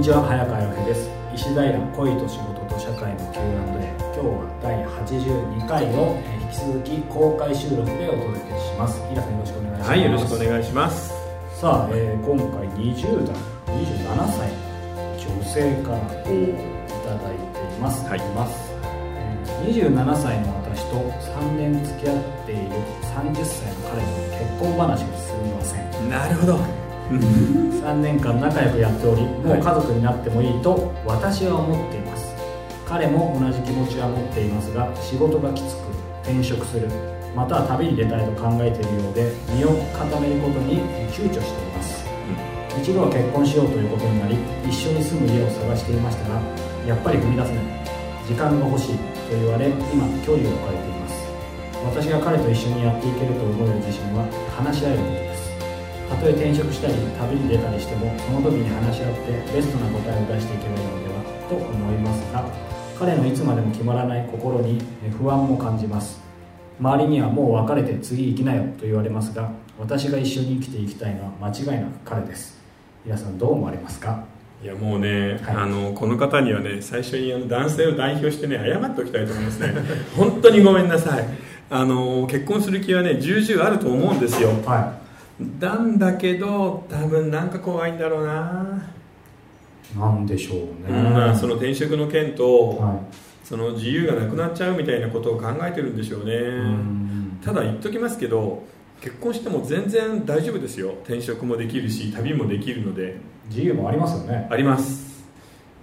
にちは早川洋平です。石平恋と仕事と社会の Q&A 今日は第82回をえー引き続き公開収録でお届けします。平さんよろしくお願いします。はい、よろしくお願いします。さあ、えー今回20代27歳女性からいただいています、はい。いますえー27歳の私と3年付き合っている30歳の彼の結婚話が進みません。なるほど。3年間仲良くやっておりもう家族になってもいいと私は思っています。彼も同じ気持ちは持っていますが仕事がきつく転職するまたは旅に出たいと考えているようで身を固めることに躊躇しています。一度は結婚しようということになり一緒に住む家を探していましたがやっぱり踏み出せない。時間が欲しいと言われ今距離を置かれています。私が彼と一緒にやっていけると思える自信は話し合えることですたとえ転職したり旅に出たりしてもその時に話し合ってベストな答えを出していけばいいのではと思いますが彼のいつまでも決まらない心にえ不安も感じます。周りにはもう別れて次行きなよと言われますが私が一緒に生きていきたいのは間違いなく彼です。皆さんどう思われますか？いやもうね、はい。あのこの方にはね最初にあの男性を代表してね謝っておきたいと思いますね。本当にごめんなさい。あの結婚する気はね重々あると思うんですよ。はなんだけど多分なんか怖いんだろうな、いなんでしょうね、まあその転職の件と、はその自由がなくなっちゃうみたいなことを考えてるんでしょうね、いうん。ただ言っときますけど結婚しても全然大丈夫ですよ。転職もできるし旅もできるので。自由もありますよね。あります、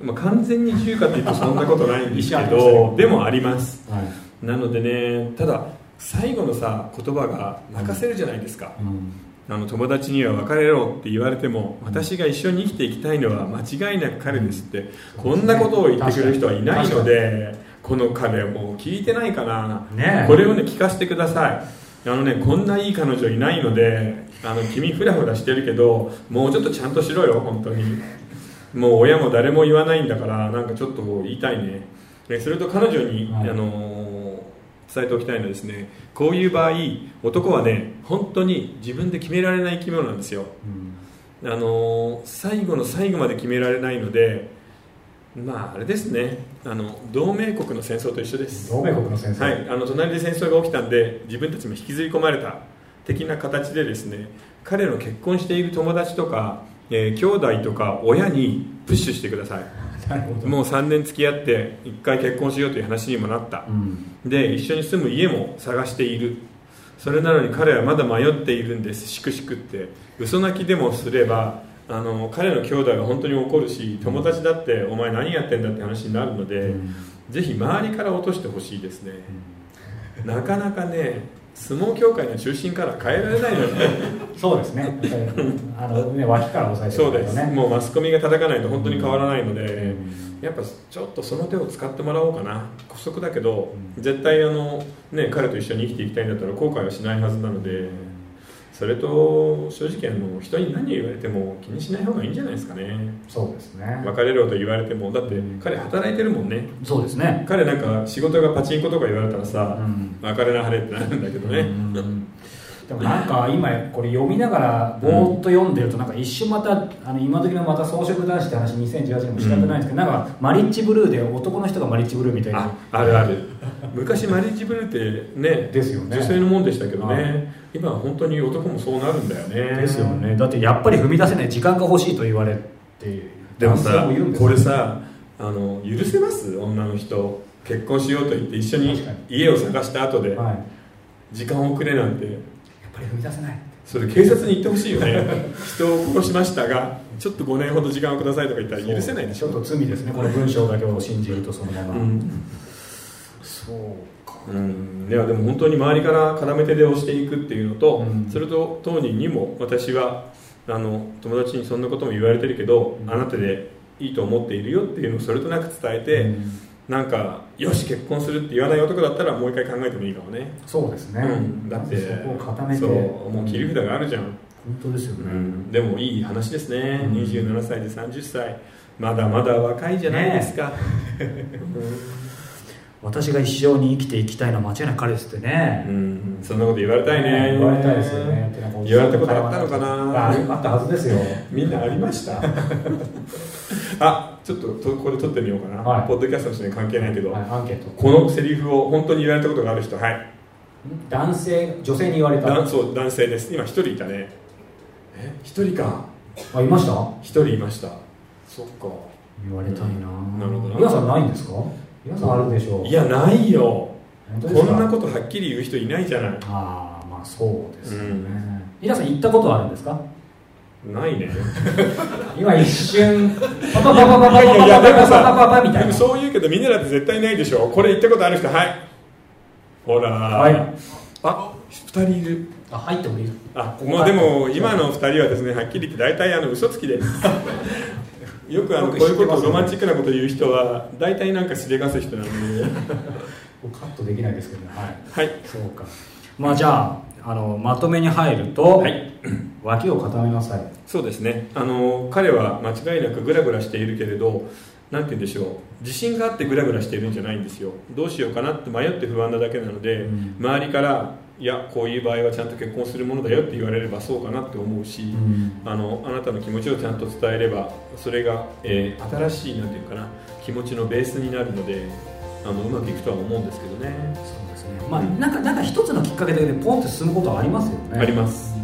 まあ、完全に自由かというとそんなことないんですけど ね。でもあります。はい、なのでねただ最後のさ言葉が泣かせるじゃないですか、うんあの友達には別れろって言われても私が一緒に生きていきたいのは間違いなく彼ですって、こんなことを言ってくれる人はいないのでこの彼もう聞いてないかな、ねえ。これをね聞かせてください。あのねこんないい彼女いないのであの君フラフラしてるけどもうちょっとちゃんとしろよ本当に。もう親も誰も言わないんだからなんかちょっと言いたいね。ねそれと彼女に、はい。あのー伝えておきたいのはですねこういう場合男はね本当に自分で決められない生き物なんですよ。うん。あのー最後の最後まで決められないのでまああれですね。あの同盟国の戦争と一緒です。同盟国の先生、はい、あの隣で戦争が起きたんで自分たちも引きずり込まれた。的な形でですね彼の結婚している友達とか、えー兄弟とか親にプッシュしてください。もう3年付き合って1回結婚しようという話にもなった。うん。で一緒に住む家も探している。それなのに彼はまだ迷っているんです。しくしくって。嘘泣きでもすればあの彼の兄弟が本当に怒るし友達だってお前何やってんだって話になるので、うん。ぜひ周りから落としてほしいですね、なかなかね相撲協会の中心から変えられないのよね。そうですね。あのね脇から押さえてそうです、るねもうマスコミが叩かないと本当に変わらないので、うん。やっぱちょっとその手を使ってもらおうかな。姑息だけど、うん。絶対あの、ね、彼と一緒に生きていきたいんだったら後悔はしないはずなのでそれと正直あの人に何を言われても気にしない方がいいんじゃないですかね。そうですね。別れろと言われてもだってうん。彼働いてるもんね。そうですね。彼なんか仕事がパチンコとか言われたらさ、うん。別れなはれってなるんだけどね、うんでもなんか今これ読みながらぼーっと読んでるとなんか一瞬またあの今時のまた装飾男子って話2018年も仕方ないんですけど、なんかマリッジブルーで男の人がマリッジブルーみたいなああるある。昔マリッジブルーってねですよね。女性のもんでしたけどね、はい。今は本当に男もそうなるんだよね。ですよね。だってやっぱり踏み出せない時間が欲しいと言われて男でもさこれさあの許せます？女の人。結婚しようと言って一緒に家を探した後で。時間をくれなんてぱり踏み出せない。それ警察に言ってほしいよね。人を殺しましたがちょっと5年ほど時間をくださいとか言ったら許せないでしょ。ちょっと罪ですね。この文章だけを信じるとそのまま、うん。そうか。うん、いやでも本当に周りから絡め手で押していくっていうのと、うん。それと当人にも私はあの友達にそんなことも言われてるけど、うん。あなたでいいと思っているよっていうのをそれとなく伝えて、うん。なんかよし結婚するって言わない男だったらもう一回考えてもいいかもね、そうですね、うん、だってそこを固めて。そうもう切り札があるじゃん、本当ですよね、うん。でもいい話ですね、うん。27歳で30歳。まだまだ若いじゃないですか、私が一生に生きていきたいのは間違いない彼ですってね、うん。そんなこと言われたいね。言われたいですよね。言われたことあったのかあなあったはずですよ。みんなありました。あちょっととこれ撮ってみようかな、はい。ポッドキャストの人に関係ないけど、はいアンケート。このセリフを本当に言われたことがある人はい。男性女性に言われた。男そう男性です。今一人いたね。え一人か。あいました？一人いました。そっか。言われたいな、なるほど。な皆さんないんですか？皆さんあるでしょう。いやないよ。こんなことはっきり言う人いないじゃない。ああまあそうですよね、うん。皆さん行ったことはあるんですか？ないね。今一瞬パパパパパパパパいやでもパパパさパパみたいなでもそう言うけどみんなだって絶対ないでしょこれ言ったことある人はいほら、はいあ二人いるあ入ってもいいあもうでも今の二人はですねはっきり言って大体あの嘘つきですよくあのこういうことロマンチックなこと言う人は大体なんかしでかす人なんでカットできないですけどねはいはいそうかまあじゃああのまとめに入ると、はい。脇を固めなさい。そうですね。あの彼は間違いなくグラグラしているけれどなんて言うんでしょう。自信があってグラグラしているんじゃないんですよ。どうしようかなって迷って不安なだけなので、うん。周りからいやこういう場合はちゃんと結婚するものだよって言われればそうかなって思うし、ん。あのあなたの気持ちをちゃんと伝えればそれが、えー新しいなんていうかな気持ちのベースになるのであのうまくいくとは思うんですけどね、そうですね。まあなんかなんか一つのきっかけでポンって進むことはありますよね。あります。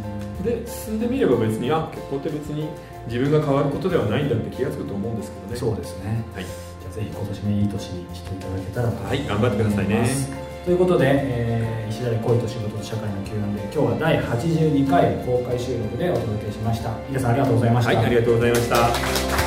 で進んでみれば別にあ結婚って別に自分が変わることではないんだって気が付くと思うんですけどね。そうですね。はい、じゃあぜひ今年もいい年にしていただけたらと。はい、頑張ってくださいね。ということで、えー、石田で恋と仕事と社会の Q&A 今日は第82回公開収録でお届けしました。皆さんありがとうございました、はい、ありがとうございました